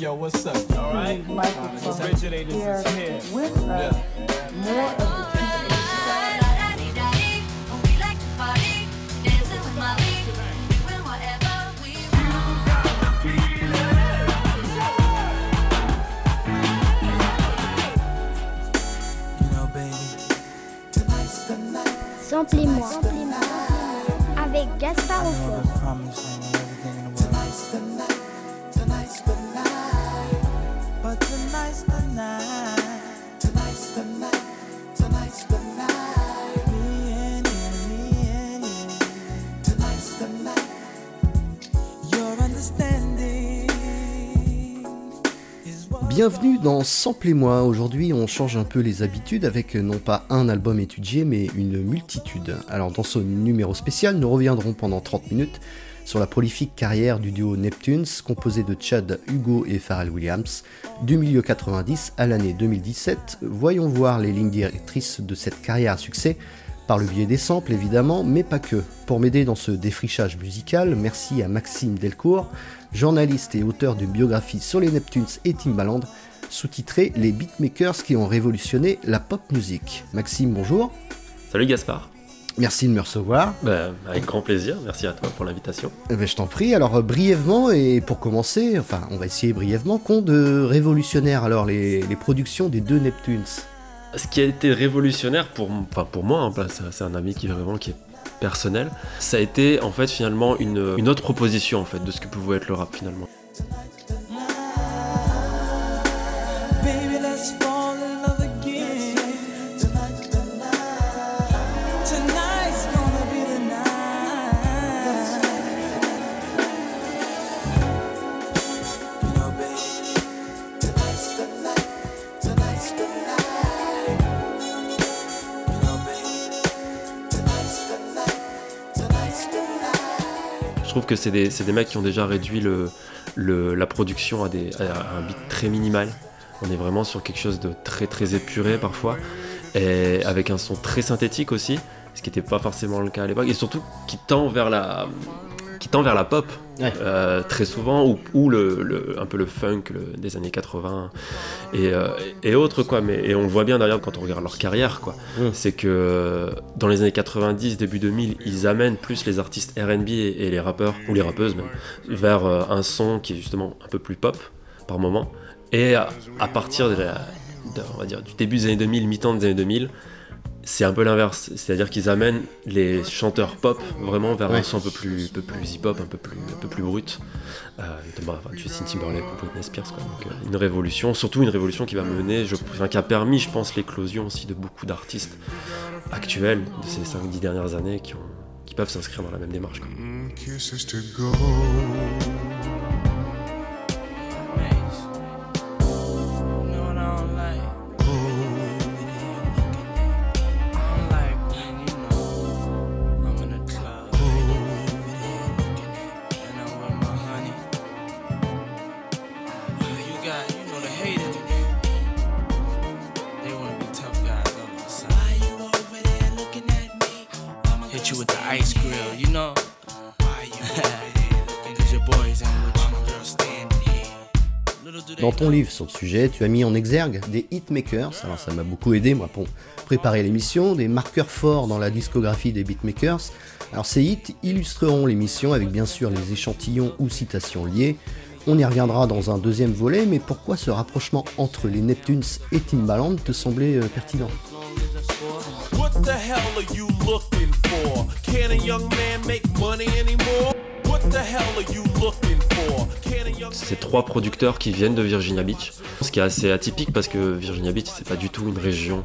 Yo, what's up? All right? Microphone Originators here is here. with us. More of the Samplez-moi avec Gaspard Aufort. Bienvenue dans Samplez-moi. Aujourd'hui, on change un peu les habitudes avec non pas un album étudié, mais une multitude. Alors, dans ce numéro spécial, nous reviendrons pendant 30 minutes sur la prolifique carrière du duo Neptunes, composé de Chad Hugo et Pharrell Williams, du milieu 90 à l'année 2017. Voyons voir les lignes directrices de cette carrière à succès par le biais des samples évidemment, mais pas que. Pour m'aider dans ce défrichage musical, merci à Maxime Delcourt, journaliste et auteur d'une biographie sur les Neptunes et Timbaland, sous-titré Les beatmakers qui ont révolutionné la pop music. Maxime, bonjour. Salut Gaspard. Merci de me recevoir. Ben, avec grand plaisir, merci à toi pour l'invitation. Eh ben, je t'en prie. Alors euh, brièvement et pour commencer, enfin on va essayer brièvement, qu'ont de révolutionnaire alors les, les productions des deux Neptunes? Ce qui a été révolutionnaire pour, enfin, pour moi, hein, c'est un ami qui est vraiment est personnel, ça a été en fait finalement une, une autre proposition en fait de ce que pouvait être le rap finalement. C'est des, des mecs qui ont déjà réduit le, la production à, des, à un beat très minimal. On est vraiment sur quelque chose de très très épuré parfois, et avec un son très synthétique aussi, ce qui n'était pas forcément le cas à l'époque, et surtout qui tend vers la, tend vers la pop Ouais. euh, très souvent, ou, ou le, le- un peu le funk le- des années 80 et, euh, et autres quoi. Mais et on le voit bien d'ailleurs quand on regarde leur carrière quoi. Mm. C'est que dans les années 90, début 2000, ils amènent plus les artistes R&B et, et les rappeurs ou les rappeuses même vers euh, un son qui est justement un peu plus pop par moment. Et à, à partir de la- de- on va dire, du début des années 2000, mi-temps des années 2000, c'est un peu l'inverse. C'est-à-dire qu'ils amènent les chanteurs pop vraiment vers Ouais. un son un peu plus, un peu plus hip-hop, un peu plus, un peu plus brut. Euh, notamment enfin, Justin Timberlake ou Britney Spears. Quoi. Donc, euh, une révolution, surtout une révolution qui va mener, je, enfin, qui a permis, je pense, l'éclosion aussi de beaucoup d'artistes actuels de ces 5-10 dernières années qui, ont, qui peuvent s'inscrire dans la même démarche. quoi. Dans ton livre sur le sujet, tu as mis en exergue des hitmakers, alors ça m'a beaucoup aidé moi pour préparer l'émission, des marqueurs forts dans la discographie des beatmakers. Alors ces hits illustreront l'émission avec bien sûr les échantillons ou citations liées. On y reviendra dans un deuxième volet, mais pourquoi ce rapprochement entre les Neptunes et Timbaland te semblait euh, pertinent? What the hell are you looking for? Can a young man make money anymore? C'est trois producteurs qui viennent de Virginia Beach, ce qui est assez atypique parce que Virginia Beach c'est pas du tout une région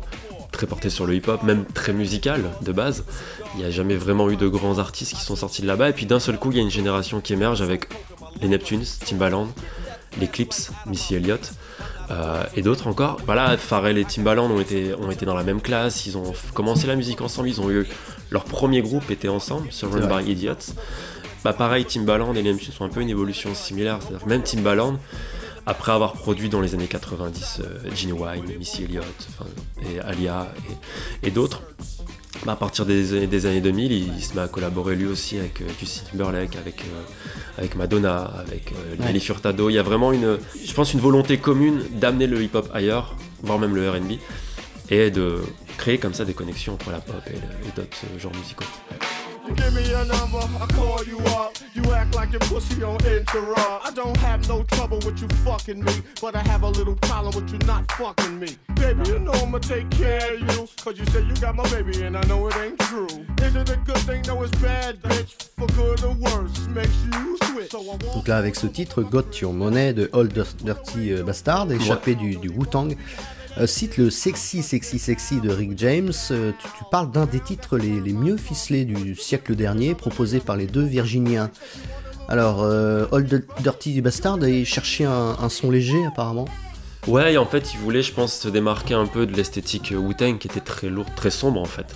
très portée sur le hip-hop, même très musicale de base. Il n'y a jamais vraiment eu de grands artistes qui sont sortis de là-bas et puis d'un seul coup il y a une génération qui émerge avec les Neptunes, Timbaland, les Clips, Missy Elliott. euh, et d'autres encore. Voilà, Pharrell et Timbaland ont été, ont été dans la même classe, ils ont commencé la musique ensemble, ils ont eu leur premier groupe était ensemble sur Run vrai. by Idiots. Bah pareil, Timbaland et les Neptunes sont un peu une évolution similaire, c'est-à-dire même Timbaland, après avoir produit dans les années 90 euh, Gene Wine, Missy Elliott, enfin, et Alia et, et d'autres, bah, à partir des, des années 2000, il, il se met à collaborer lui aussi avec euh, Justin Timberlake, avec, euh, avec Madonna, avec euh, Nelly Furtado. Il y a vraiment une, je pense, une volonté commune d'amener le hip-hop ailleurs, voire même le R&B, et de créer comme ça des connexions entre la pop et, le- et d'autres euh, genres musicaux. You give me your number, I call you up. You act like your pussy on interrupt. I don't have no trouble with you fucking me, but I have a little problem with you not fucking me. Baby, you know I'ma take care of you, cause you say you got my baby and I know it ain't true. Is it a good thing? No, it's bad, bitch. For good or worse, makes you switch. So I want Donc là, avec ce titre, Got Your Money de Old Dirty euh, Bastard, échappé du, du Wu-Tang, cite le Sexy Sexy Sexy de Rick James. Euh, tu, parles d'un des titres les, mieux ficelés du siècle dernier, proposé par les deux Virginiens. Alors, euh, Old Dirty Bastard a cherché un, son léger apparemment. Ouais, en fait, il voulait, je pense, se démarquer un peu de l'esthétique Wu-Tang qui était très lourde, très sombre en fait.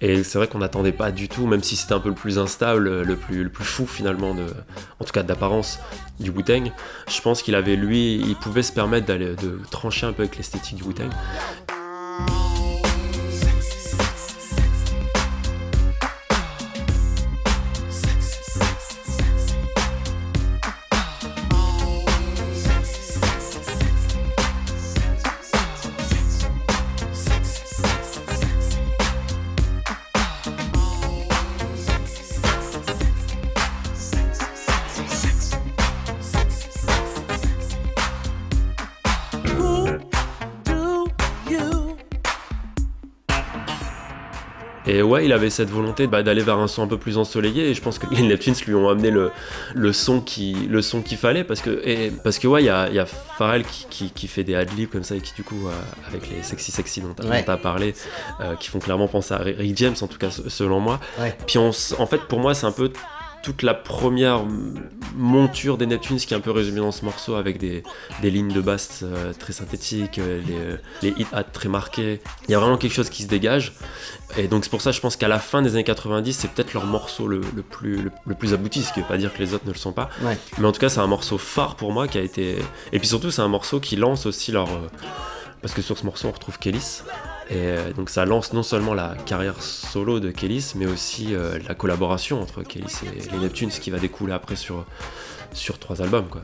Et c'est vrai qu'on n'attendait pas du tout, même si c'était un peu le plus instable, le plus, fou finalement, en tout cas d'apparence, du Wu-Tang. Je pense qu'il avait, lui, il pouvait se permettre d'aller, de trancher un peu avec l'esthétique du Wu-Tang. Et ouais, il avait cette volonté bah, d'aller vers un son un peu plus ensoleillé. Et je pense que les Neptunes lui ont amené le, le son qui le son qu'il fallait parce que et, parce que ouais, il y a, y a Pharrell qui, qui, qui fait des adlibs comme ça et qui du coup euh, avec les sexy sexy dont tu Ouais. as parlé, euh, qui font clairement penser à Rick James en tout cas se- selon moi. Ouais. Puis on, en fait pour moi c'est un peu toute la première monture des Neptunes qui est un peu résumée dans ce morceau avec des, des lignes de basse euh, très synthétiques, euh, les, les hit hats très marqués. Il y a vraiment quelque chose qui se dégage. Et donc c'est pour ça je pense qu'à la fin des années 90 c'est peut-être leur morceau le, le plus, le, le plus abouti, ce qui veut pas dire que les autres ne le sont pas. Ouais. Mais en tout cas c'est un morceau phare pour moi qui a été... Et puis surtout c'est un morceau qui lance aussi leur... euh, Parce que sur ce morceau on retrouve Kélis. Et euh, donc ça lance non seulement la carrière solo de Kélis, mais aussi euh, la collaboration entre Kélis et les Neptunes, ce qui va découler après sur, sur trois albums. Quoi.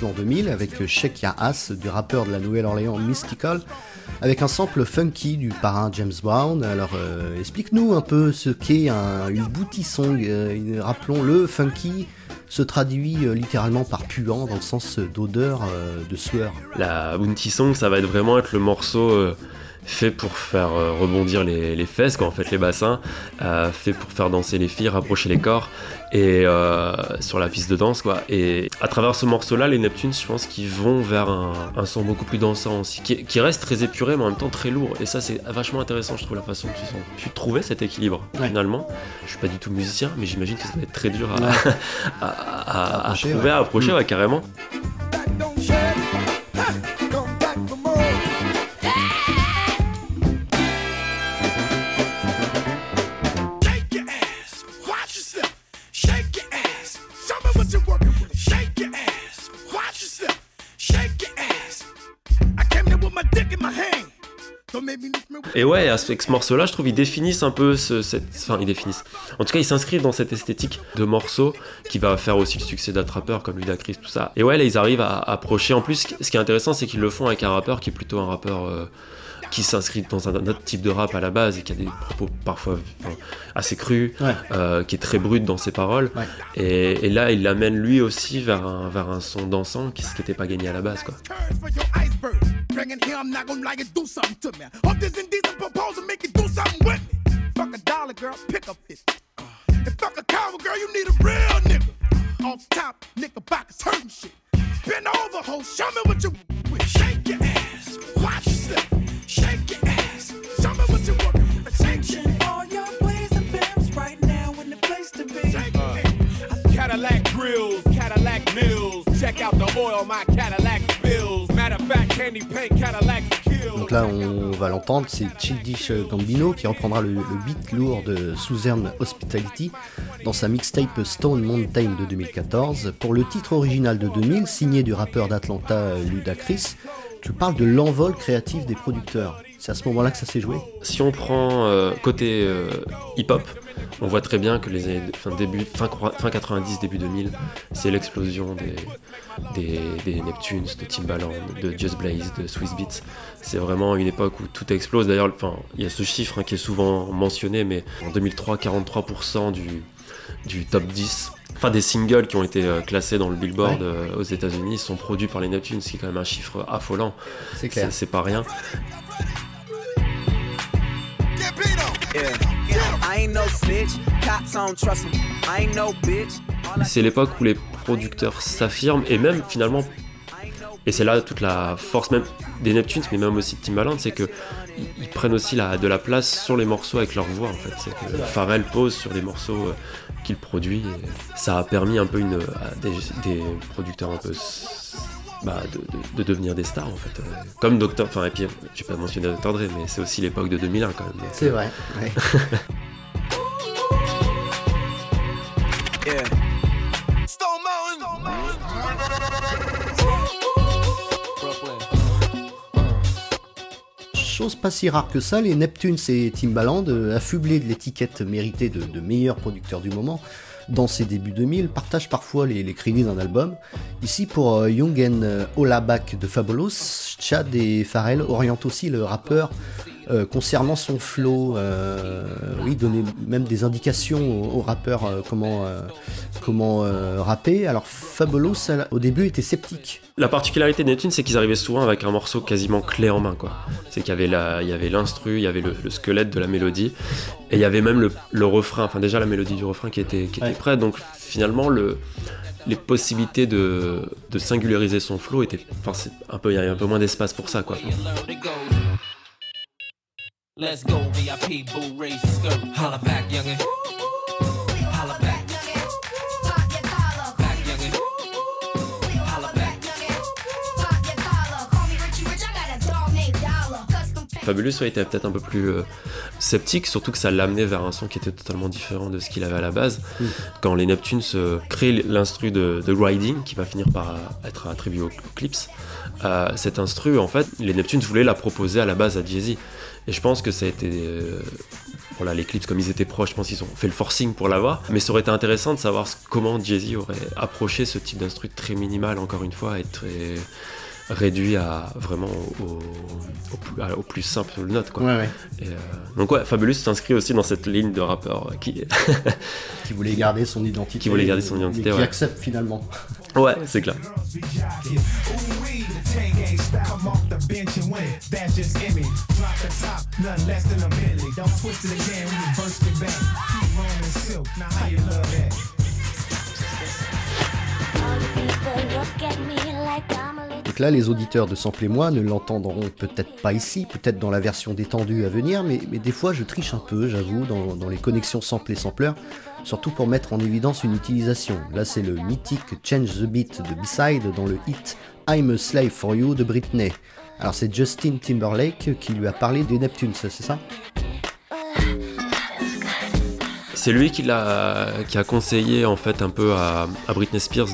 L'an 2000 avec Shake Ya Ass du rappeur de la Nouvelle-Orléans Mystical, avec un sample funky du parrain James Brown. Alors, euh, explique-nous un peu ce qu'est un, une booty song. Euh, Rappelons-le, funky se traduit euh, littéralement par puant dans le sens d'odeur de sueur. La Bounty Song, ça va être vraiment être le morceau fait pour faire euh, rebondir les, les fesses, quoi, en fait, les bassins, euh, fait pour faire danser les filles, rapprocher les corps, et euh, sur la piste de danse, quoi. Et à travers ce morceau-là, les Neptunes, je pense qu'ils vont vers un, un son beaucoup plus dansant aussi, qui, qui reste très épuré, mais en même temps très lourd. Et ça, c'est vachement intéressant, je trouve, la façon dont ils ont pu trouver cet équilibre, Ouais. finalement. Je suis pas du tout musicien, mais j'imagine que ça va être très dur à, Ouais. à, à- à Approcher, trouver, ouais. à approcher, ouais, carrément. Et ouais, avec ce morceau-là, je trouve ils définissent un peu ce, cette, enfin ils définissent. En tout cas, ils s'inscrivent dans cette esthétique de morceau qui va faire aussi le succès d'attrapeurs comme Ludacris, tout ça. Et ouais, là, ils arrivent à approcher. En plus, ce qui est intéressant, c'est qu'ils le font avec un rappeur qui est plutôt un rappeur euh, qui s'inscrit dans un autre type de rap à la base et qui a des propos parfois enfin, assez crus, Ouais. euh, qui est très brut dans ses paroles. Ouais. Et, et là, il l'amène lui aussi vers un, vers un son dansant, qui, ce qui n'était pas gagné à la base, quoi. Turn for your iceberg. Bringing here I'm not gonna like it, do something to me. Hope this indecent proposal make you do something with me. Fuck a dollar, girl, pick up 50. Uh, and fuck a coward, girl, you need a real nigga. Off top, knickerbockers hurting shit. Bend over, ho, show me what you with. Shake your ass, watch yourself. Shake your ass, show me what you working with. Shake your ass. All your blazing pimps right now in the place to be. Ass. Cadillac grills, Cadillac mills. Check out the oil my Cadillac spills. Donc là, on va l'entendre, c'est Childish Gambino qui reprendra le, le beat lourd de Southern Hospitality dans sa mixtape Stone Mountain de 2014. Pour le titre original de 2000, signé du rappeur d'Atlanta Ludacris, tu parles de l'envol créatif des producteurs. C'est à ce moment-là que ça s'est joué? Si on prend euh, côté euh, hip-hop, on voit très bien que les années, fin, début, fin, fin 90, début 2000, c'est l'explosion des, des, des Neptunes, de Timbaland, de Just Blaze, de Swiss Beats. C'est vraiment une époque où tout explose. D'ailleurs, enfin, il y a ce chiffre hein, qui est souvent mentionné, mais en 2003, 43% du, du top 10 Enfin, des singles qui ont été euh, classés dans le Billboard Ouais. euh, aux États-Unis sont produits par les Neptunes, ce qui est quand même un chiffre affolant. C'est clair. C'est pas rien. Yeah. I ain't no snitch, cops don't trust me. I ain't no bitch. All I C'est l'époque où les producteurs s'affirment et même finalement, et c'est là toute la force même des Neptunes, mais même aussi de Timbaland, c'est que ils, prennent aussi la, de la place sur les morceaux avec leur voix en fait. C'est que Pharrell pose sur les morceaux euh, qu'il produit. Et ça a permis un peu une, à des, des producteurs un peu bah, de, de- de devenir des stars en fait. Euh, Comme Dr. Enfin, et puis j'ai pas mentionné Dr. Dre, mais c'est aussi l'époque de 2001 quand même. C'est vrai. ouais. Pas si rare que ça, les Neptunes et Timbaland, euh, affublés de l'étiquette méritée de, de meilleurs producteurs du moment, dans ses débuts 2000, partagent parfois les, crédits d'un album. Ici, pour euh, Young and euh, Olabak de Fabulous, Chad et Pharrell orientent aussi le rappeur euh, concernant son flow. euh, oui, donner même des indications au, au rappeur euh, comment, euh, comment rapper. Alors, Fabulous, au début, était sceptique. La particularité des Neptunes, c'est qu'ils arrivaient souvent avec un morceau quasiment clé en main, quoi. C'est qu'il y avait la, il y avait l'instru, il y avait le, le squelette de la mélodie, et il y avait même le, le refrain. Enfin, déjà la mélodie du refrain qui était, qui était Ouais. prête. Donc finalement, le, les possibilités de, de singulariser son flow étaient, enfin, c'est un peu, il y avait un peu moins d'espace pour ça, quoi. Let's go, VIP, boo, raise your skirt. Holla. Back, youngin'. Holla back. Fabulous ouais, était peut-être un peu plus euh, sceptique, surtout que ça l'amenait vers un son qui était totalement différent de ce qu'il avait à la base. Mm. Quand les Neptunes euh, créent l'instru de, de Riding, qui va finir par être attribué aux, Clips, euh, cet instru, en fait, les Neptunes voulaient la proposer à la base à Jay-Z. Et je pense que ça a été. euh, voilà, les clips, comme ils étaient proches, je pense qu'ils ont fait le forcing pour l'avoir. Mais ça aurait été intéressant de savoir comment Jay-Z aurait approché ce type d'instru très minimal, encore une fois, et très réduit à vraiment au, plus, à- au plus simple note. Quoi. Ouais, ouais. Et, euh, donc ouais, Fabulous s'inscrit aussi dans cette ligne de rappeur qui... Qui voulait garder son identité. Qui voulait garder son mais identité, qui ouais. accepte finalement. ouais, c'est clair. Donc là, les auditeurs de Sample et moi ne l'entendront peut-être pas ici, peut-être dans la version détendue à venir, mais, des fois je triche un peu, j'avoue, dans, les connexions sample et sampler, surtout pour mettre en évidence une utilisation. Là, c'est le mythique Change the Beat de B-Side dans le hit I'm a Slave for You de Britney. Alors c'est Justin Timberlake qui lui a parlé des Neptunes, c'est ça? C'est lui qui, a conseillé en fait un peu à, Britney Spears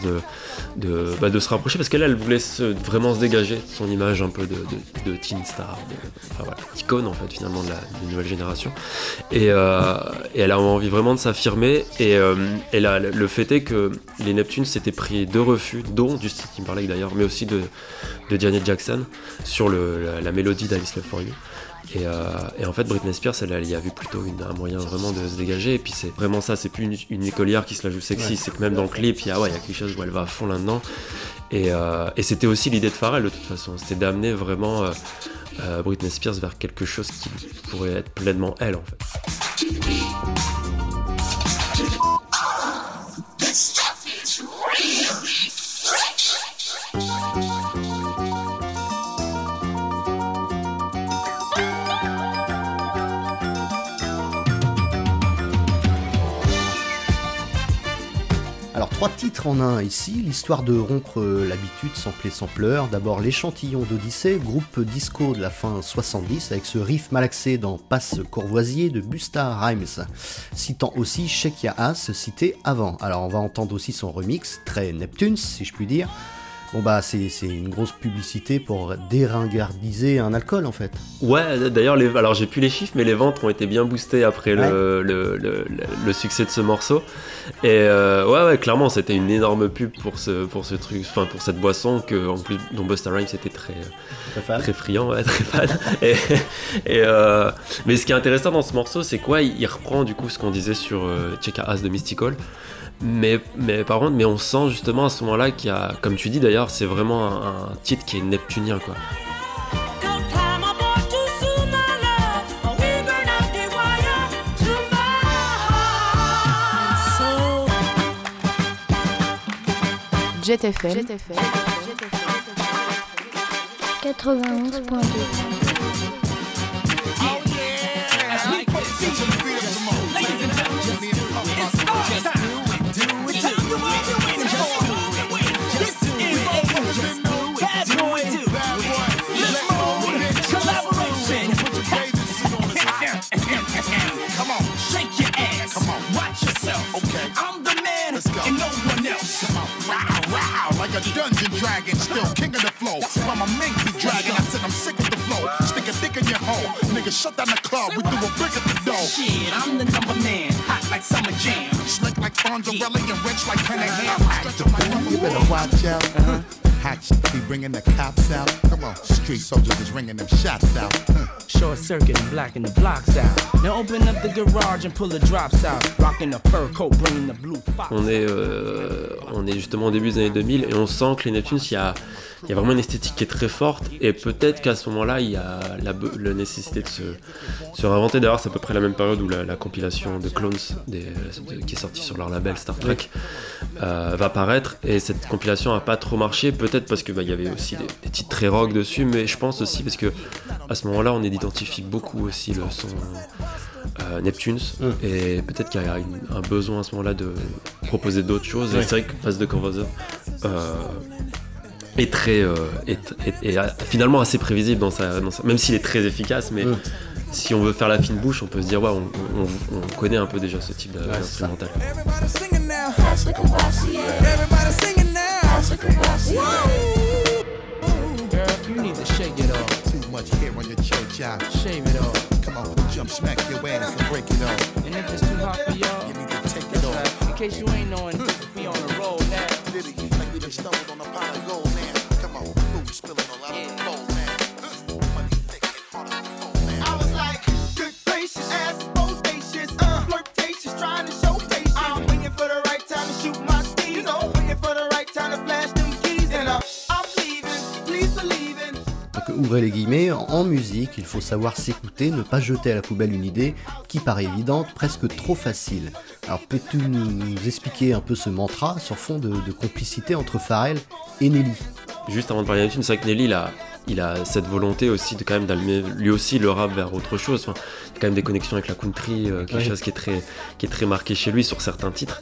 bah, de se rapprocher parce qu'elle elle voulait vraiment se dégager de son image un peu de, teen star, enfin, en fait finalement de la, nouvelle génération. Et, euh, et elle a envie vraiment de s'affirmer et, euh, là, le fait est que les Neptunes s'étaient pris deux refus, dont Justin Timberlake d'ailleurs, mais aussi de, Janet Jackson sur la, la mélodie d'Alice Love for You. Et, euh, et en fait, Britney Spears, elle, elle y a vu plutôt une- un moyen vraiment de se dégager. Et puis c'est vraiment ça, c'est plus une, une écolière qui se la joue sexy, Ouais. c'est que même dans le clip, il y a, ouais, il y a quelque chose où elle va à fond là-dedans. Et, euh, et c'était aussi l'idée de Pharrell de toute façon, c'était d'amener vraiment euh, Britney Spears vers quelque chose qui pourrait être pleinement elle en fait. Trois titres en un ici, l'histoire de rompre l'habitude sampler sampleur. D'abord l'échantillon d'Odyssée, groupe disco de la fin 70 avec ce riff malaxé dans Passe Courvoisier de Busta Rhymes, citant aussi Shekia Haas cité avant. Alors on va entendre aussi son remix, très Neptunes si je puis dire. Bon bah c'est c'est une grosse publicité pour déringardiser un alcool en fait. Ouais, d'ailleurs, les... alors j'ai plus les chiffres, mais les ventes ont été bien boostées après le, le, le- le- le succès de ce morceau. Et euh, ouais, ouais, clairement, c'était une énorme pub pour ce, pour ce truc, enfin pour cette boisson que, en plus, dont Busta Rhymes était très, très, friand, ouais, très fan. et, et, euh, mais ce qui est intéressant dans ce morceau, c'est quoi il, il reprend du coup ce qu'on disait sur euh, Check As de Mystical. Mais, mais par contre, mais on sent justement à ce moment-là qu'il y a, comme tu dis d'ailleurs, c'est vraiment un, un titre qui est neptunien quoi. Jet FM. 91.2 and no one else. Come on, wow, wow, like a dungeon dragon, still king of the flow. From a mink be dragging, I said I'm sick of the flow. Stick a dick in your hole, nigga. Shut down the club. We do a brick at the door. Shit, I'm the number man, hot like summer jam. Slick like Fonzarelli and rich like Penny Ham. Stretch my You better watch out. Uh-huh. Hatch be bringing the cops out. Come on, street soldiers is ringing them shots out. Short circuit and blacking the blocks out. Now open up the garage and pull the drops out. Rocking the fur coat, bringing the blue fox. On est, euh, on est justement au début des années 2000 et on sent que les Neptunes, il y a, il y a vraiment une esthétique qui est très forte et peut-être qu'à ce moment-là, il y a la, la nécessité de se, se réinventer. D'ailleurs, c'est à peu près la même période où la, la compilation de Clones des- de- qui est sortie sur leur label Star Trek euh, va paraître et cette compilation a pas trop marché. Peut-être parce que bah, il y avait aussi des, des titres très rock dessus, mais je pense aussi parce que à ce moment-là, on identifie beaucoup aussi le son euh, Neptunes et peut-être qu'il y a une- un besoin à ce moment-là de proposer d'autres choses. Ouais. c'est vrai que Face de Convoser euh, est très euh, est, est- est, euh, finalement assez prévisible dans sa, dans sa- même s'il est très efficace, mais si on veut faire la fine bouche, on peut se dire ouais, on, on- on connaît un peu déjà ce type d'instrumental. In case you ain't knowing, on the road now. Like we done stumbled on a pile of gold ouvrez les guillemets, en musique, il faut savoir s'écouter, ne pas jeter à la poubelle une idée qui paraît évidente, presque trop facile. Alors peux-tu nous, nous expliquer un peu ce mantra sur fond de, de complicité entre Pharrell et Nelly? Juste avant de parler d'Neptune, c'est vrai que Nelly, il a, il a cette volonté aussi de quand même d'allumer lui aussi le rap vers autre chose. Enfin, il y a quand même des connexions avec la country, euh, quelque Ouais. chose qui est, très, qui est très marqué chez lui sur certains titres.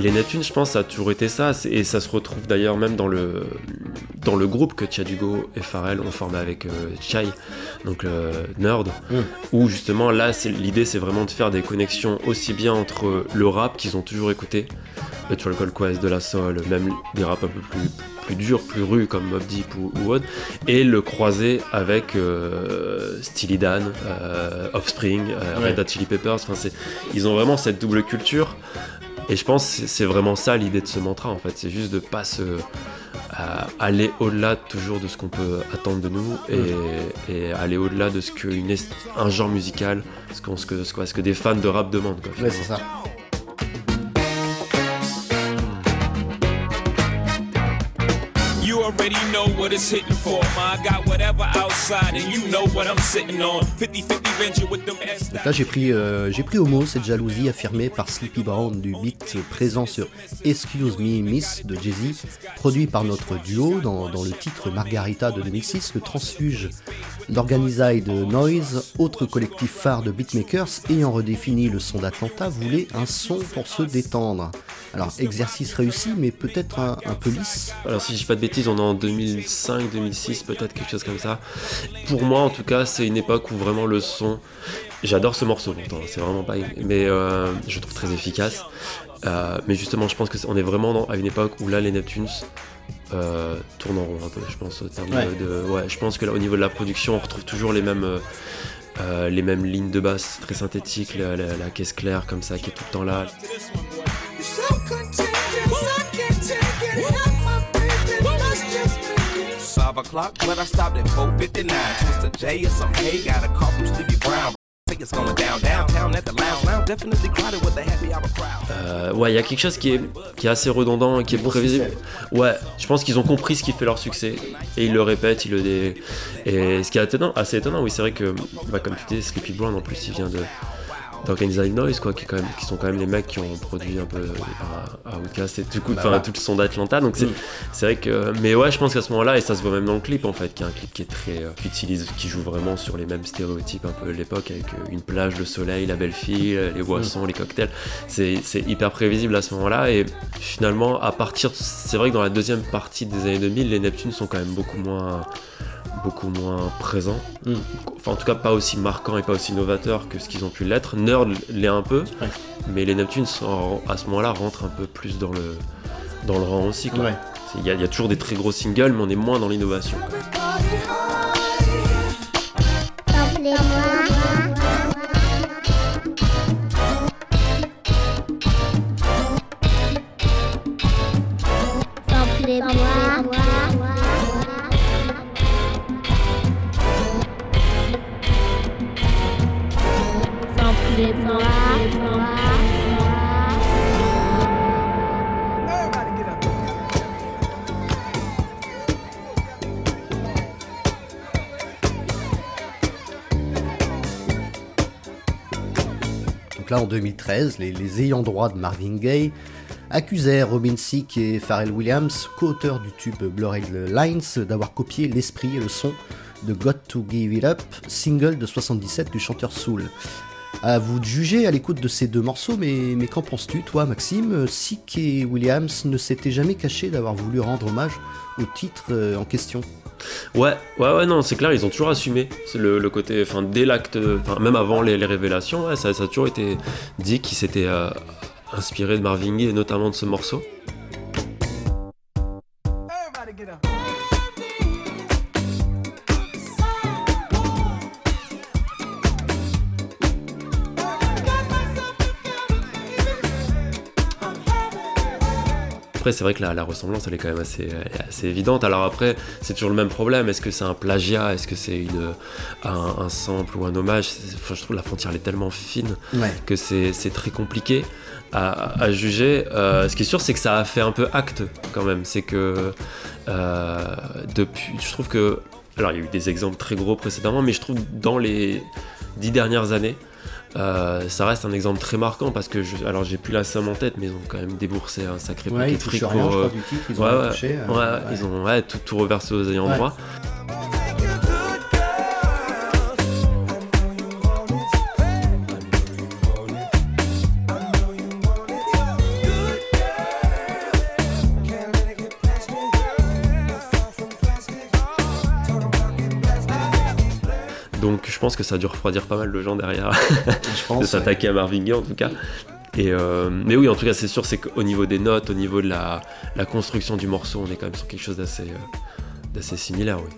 Et les Neptunes, je pense, ça a toujours été ça, et ça se retrouve d'ailleurs même dans le, dans le groupe que Hugo et Pharrell ont formé avec euh, Chai, donc euh, Nerd, où justement là, l'idée c'est vraiment de faire des connexions aussi bien entre le rap qu'ils ont toujours écouté, le Trial Quest, de la soul, même des rap un peu plus, plus durs, plus rues comme Mob Deep ou, ou autre, et le croiser avec euh, Steely Dan, euh, Offspring, euh, Ouais. Red Hot Chili Peppers, enfin, ils ont vraiment cette double culture. Et je pense que c'est- vraiment ça l'idée de ce mantra en fait, c'est juste de pas se, euh, aller au-delà toujours de ce qu'on peut attendre de nous et, et aller au-delà de ce qu'un genre musical, ce, qu'on- ce, que, ce, quoi, ce que des fans de rap demandent. Quoi, Ouais, c'est ça. You already know what it's hitting for. Ma, I got whatever outside, and you know what I'm sitting on. 50-50 venture with them S. Donc là, j'ai pris, euh, j'ai pris au mot cette jalousie affirmée par Sleepy Brown du beat présent sur Excuse Me Miss de Jay-Z, produit par notre duo dans, dans le titre Margarita de 2006, le transfuge d'Organiside Noise, autre collectif phare de beatmakers ayant redéfini le son d'Atlanta, voulait un son pour se détendre. Alors, exercice réussi, mais peut-être un, un peu lisse. Alors si je dis pas de bêtises, on est en 2005, 2006, peut-être quelque chose comme ça. Pour moi, en tout cas, c'est une époque où vraiment le son. J'adore ce morceau, pourtant, c'est vraiment pas. Mais euh, je le trouve très efficace. Euh, mais justement, je pense que c'est- on est vraiment dans- à une époque où là, les Neptunes euh, tournent en rond un peu. Je pense au terme Ouais. de, de- ouais, je pense que là, au niveau de la production, on retrouve toujours les mêmes. euh, euh, les mêmes lignes de basse très synthétiques, la, la- la caisse claire comme ça qui est tout le temps là. O'clock, but I stopped at 459. Twister J or some hay, got a call from Stevie Brown. Think it's going down downtown at the lounge. Lounge definitely crowded with the happy hour crowd. Euh, ouais, il y a quelque chose qui est, qui est assez redondant, qui est prévisible. Ouais, je pense qu'ils ont compris ce qui fait leur succès et ils le répètent, ils le dé... Et ce qui est étonnant, assez étonnant, oui, c'est vrai que, bah, comme tu dis, Sleepy Brown en plus, il vient de d'Organized Noise, quoi, qui, est quand même, qui sont quand même les mecs qui ont produit un peu à, Outcast et coup, Bah tout le son d'Atlanta. Donc c'est Mm. c'est vrai que, mais ouais, je pense qu'à ce moment-là, et ça se voit même dans le clip en fait, qui est un clip qui est très, euh, qui utilise, qui joue vraiment sur les mêmes stéréotypes un peu de l'époque, avec euh, une plage, le soleil, la belle fille, euh, les boissons, les cocktails. C'est c'est hyper prévisible à ce moment-là et finalement, à partir, c'est vrai que dans la deuxième partie des années 2000, les Neptunes sont quand même beaucoup moins beaucoup moins présents. Mm. Enfin, en tout cas, pas aussi marquants et pas aussi novateurs que ce qu'ils ont pu l'être. Nerd l'est un peu, mais les Neptunes, sont- à ce moment-là, rentrent un peu plus dans le, dans le rang aussi. Ouais. Y, il y a toujours des très gros singles, mais on est moins dans l'innovation. Donc là, en 2013, les, ayants droit de Marvin Gaye accusèrent Robin Thicke et Pharrell Williams, co-auteurs du tube Blurred Lines, d'avoir copié l'esprit et le son de Got to Give It Up, single de 77 du chanteur Soul. À vous de juger à l'écoute de ces deux morceaux, mais, mais qu'en penses-tu, toi, Maxime? Thicke et Williams ne s'étaient jamais cachés d'avoir voulu rendre hommage au titre euh, en question. Ouais, ouais, ouais, non, c'est clair, ils ont toujours assumé C'est le, le côté, enfin, dès l'acte, enfin, même avant les, les révélations, ouais, ça, ça a toujours été dit qu'ils s'étaient euh, inspirés de Marvin Gaye et notamment de ce morceau. Everybody get up. Après, c'est vrai que la, la ressemblance, elle est quand même assez, assez évidente. Alors après, c'est toujours le même problème. Est-ce que c'est un plagiat? Est-ce que c'est une, un, un sample ou un hommage? Enfin, Je trouve la frontière, elle est tellement fine Ouais. que c'est c'est très compliqué à, à juger. Euh, ce qui est sûr, c'est que ça a fait un peu acte quand même. C'est que euh, depuis, je trouve que... Alors, il y a eu des exemples très gros précédemment, mais je trouve dans les dix dernières années, euh, ça reste un exemple très marquant parce que je, alors j'ai plus la somme en tête mais ils ont quand même déboursé un sacré Ouais, paquet de fric rien, pour je crois, du titre, ils ont ouais, rien ouais, touché, euh, ils ont tout, tout reversé aux ayants droit donc je pense que ça a dû refroidir pas mal de gens derrière. Pense, de s'attaquer à Marvin Gaye en tout cas. Et euh, mais oui en tout cas c'est sûr c'est qu'au niveau des notes au niveau de la, la construction du morceau on est quand même sur quelque chose d'assez euh, d'assez similaire oui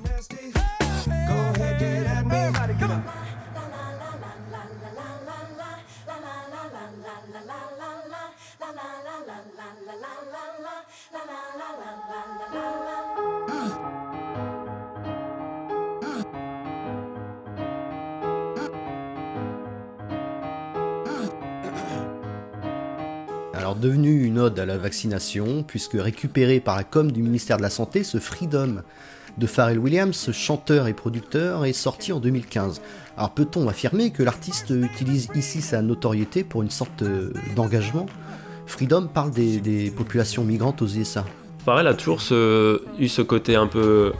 vaccination, puisque récupéré par la com du ministère de la Santé, ce Freedom de Pharrell Williams, chanteur et producteur, est sorti en 2015. Alors peut-on affirmer que l'artiste utilise ici sa notoriété pour une sorte euh, d'engagement? Freedom parle des, populations migrantes aux USA. Pharrell a toujours eu ce côté un peu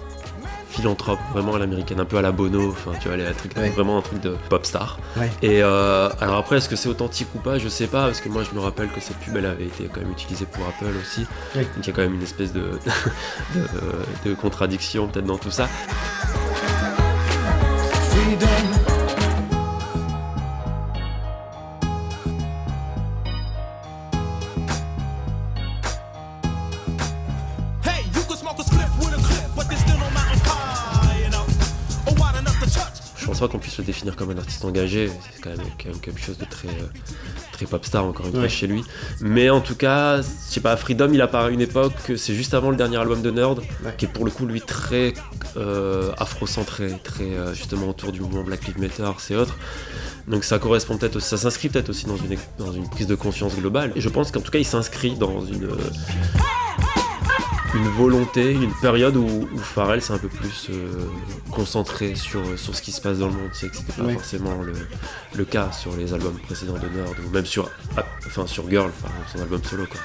philanthrope, vraiment à l'américaine, un peu à la Bono, enfin tu vois, les trucs, Ouais. vraiment un truc de pop star. Ouais. Et euh, alors après, est-ce que c'est authentique ou pas? Je sais pas, parce que moi je me rappelle que cette pub elle avait été quand même utilisée pour Apple aussi. Donc il y a quand même une espèce de, de, de contradiction peut-être dans tout ça. Comme un artiste engagé, c'est quand même, quand même quelque chose de très, euh, très pop star encore une Ouais. fois chez lui. Mais en tout cas, je sais pas, Freedom il apparaît à une époque, c'est juste avant le dernier album de Nerd, qui est pour le coup lui très euh, afro-centré, très euh, justement autour du mouvement Black Lives Matter et autres. Donc ça correspond peut-être aussi, ça s'inscrit peut-être aussi dans une, dans une prise de conscience globale. Et je pense qu'en tout cas il s'inscrit dans une, euh, une volonté, une période où, où Pharrell s'est un peu plus euh, concentré sur, sur ce qui se passe dans le monde. C'est que c'était pas Ouais. forcément le, le cas sur les albums précédents de Nerd ou même sur, enfin, sur Girl, son album solo. Quoi.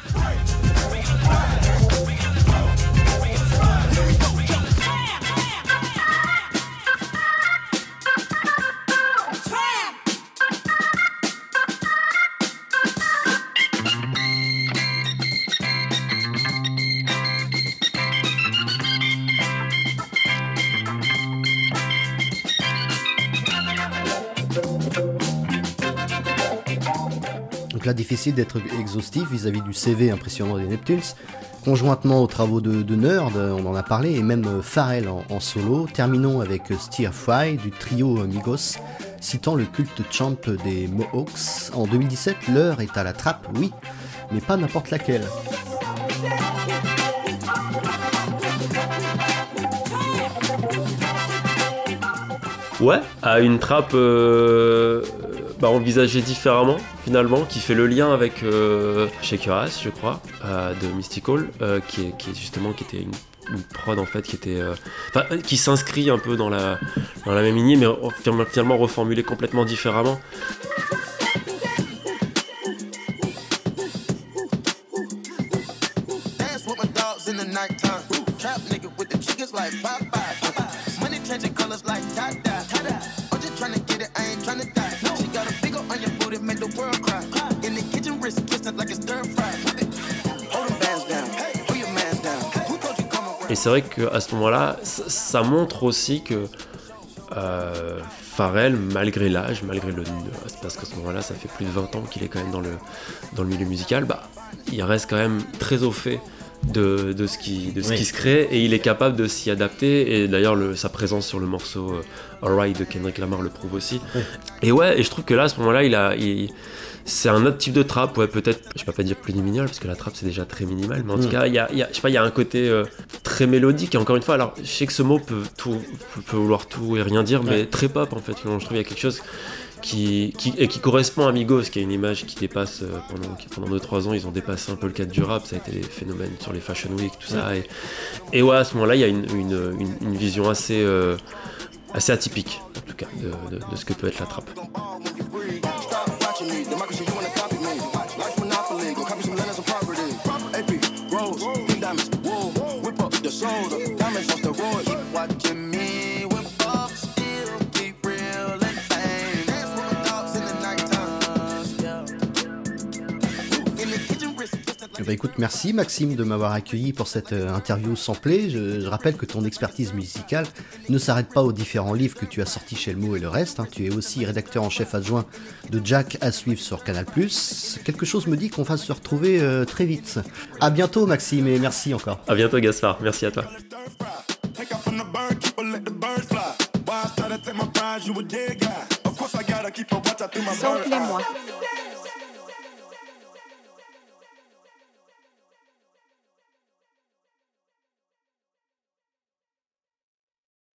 Difficile d'être exhaustif vis-à-vis du CV impressionnant des Neptunes. Conjointement aux travaux de, de Nerd, on en a parlé, et même euh, Pharrell en, solo. Terminons avec euh, Stir Fry du trio Migos, citant le culte champ des Mohawks. En 2017, l'heure est à la trappe, oui, mais pas n'importe laquelle. Ouais, à une trappe euh, bah, envisagée différemment finalement, qui fait le lien avec euh, Shake Your Ass, je crois, euh, de Mystical, euh, qui, est, justement qui était une, prod en fait qui était, euh, qui s'inscrit un peu dans la dans la même lignée, mais finalement reformulée complètement différemment. Et c'est vrai qu'à ce moment-là, ça, montre aussi que euh, Pharrell, malgré l'âge, malgré le. parce qu'à ce moment-là, ça fait plus de 20 ans qu'il est quand même dans le, dans le milieu musical, bah, il reste quand même très au fait de, de ce, qui, de ce Oui. qui se crée et il est capable de s'y adapter. Et d'ailleurs, le- sa présence sur le morceau euh, Alright de Kendrick Lamar le prouve aussi. Oui. Et ouais, et je trouve que là, à ce moment-là, il a. il- c'est un autre type de trap, ouais, peut-être, je peux pas dire plus minimal, parce que la trap c'est déjà très minimal, mais en tout Mm. cas, il y a, il y a- je sais pas, il y a un côté euh, très mélodique, et encore une fois, alors, je sais que ce mot peut, tout, peut- vouloir tout et rien dire, mais très pop en fait, je trouve qu'il y a quelque chose qui, qui, et qui correspond à Migos, qui a une image qui dépasse, euh, pendant, qui- pendant 2-3 ans, ils ont dépassé un peu le cadre du rap, ça a été des phénomènes sur les Fashion Week, tout ça, et, et ouais, à ce moment-là, il y a une, une, une- une vision assez, euh, assez atypique, en tout cas, de, de- de ce que peut être la trap. Ben, écoute, merci Maxime de m'avoir accueilli pour cette euh, interview samplée. Je, je rappelle que ton expertise musicale ne s'arrête pas aux différents livres que tu as sortis chez Le Mot et le reste. hein. Tu es aussi rédacteur en chef adjoint de Jack à suivre sur Canal+. Quelque chose me dit qu'on va se retrouver euh, très vite. À bientôt Maxime et merci encore. À bientôt Gaspard, merci à toi. Samplez-moi.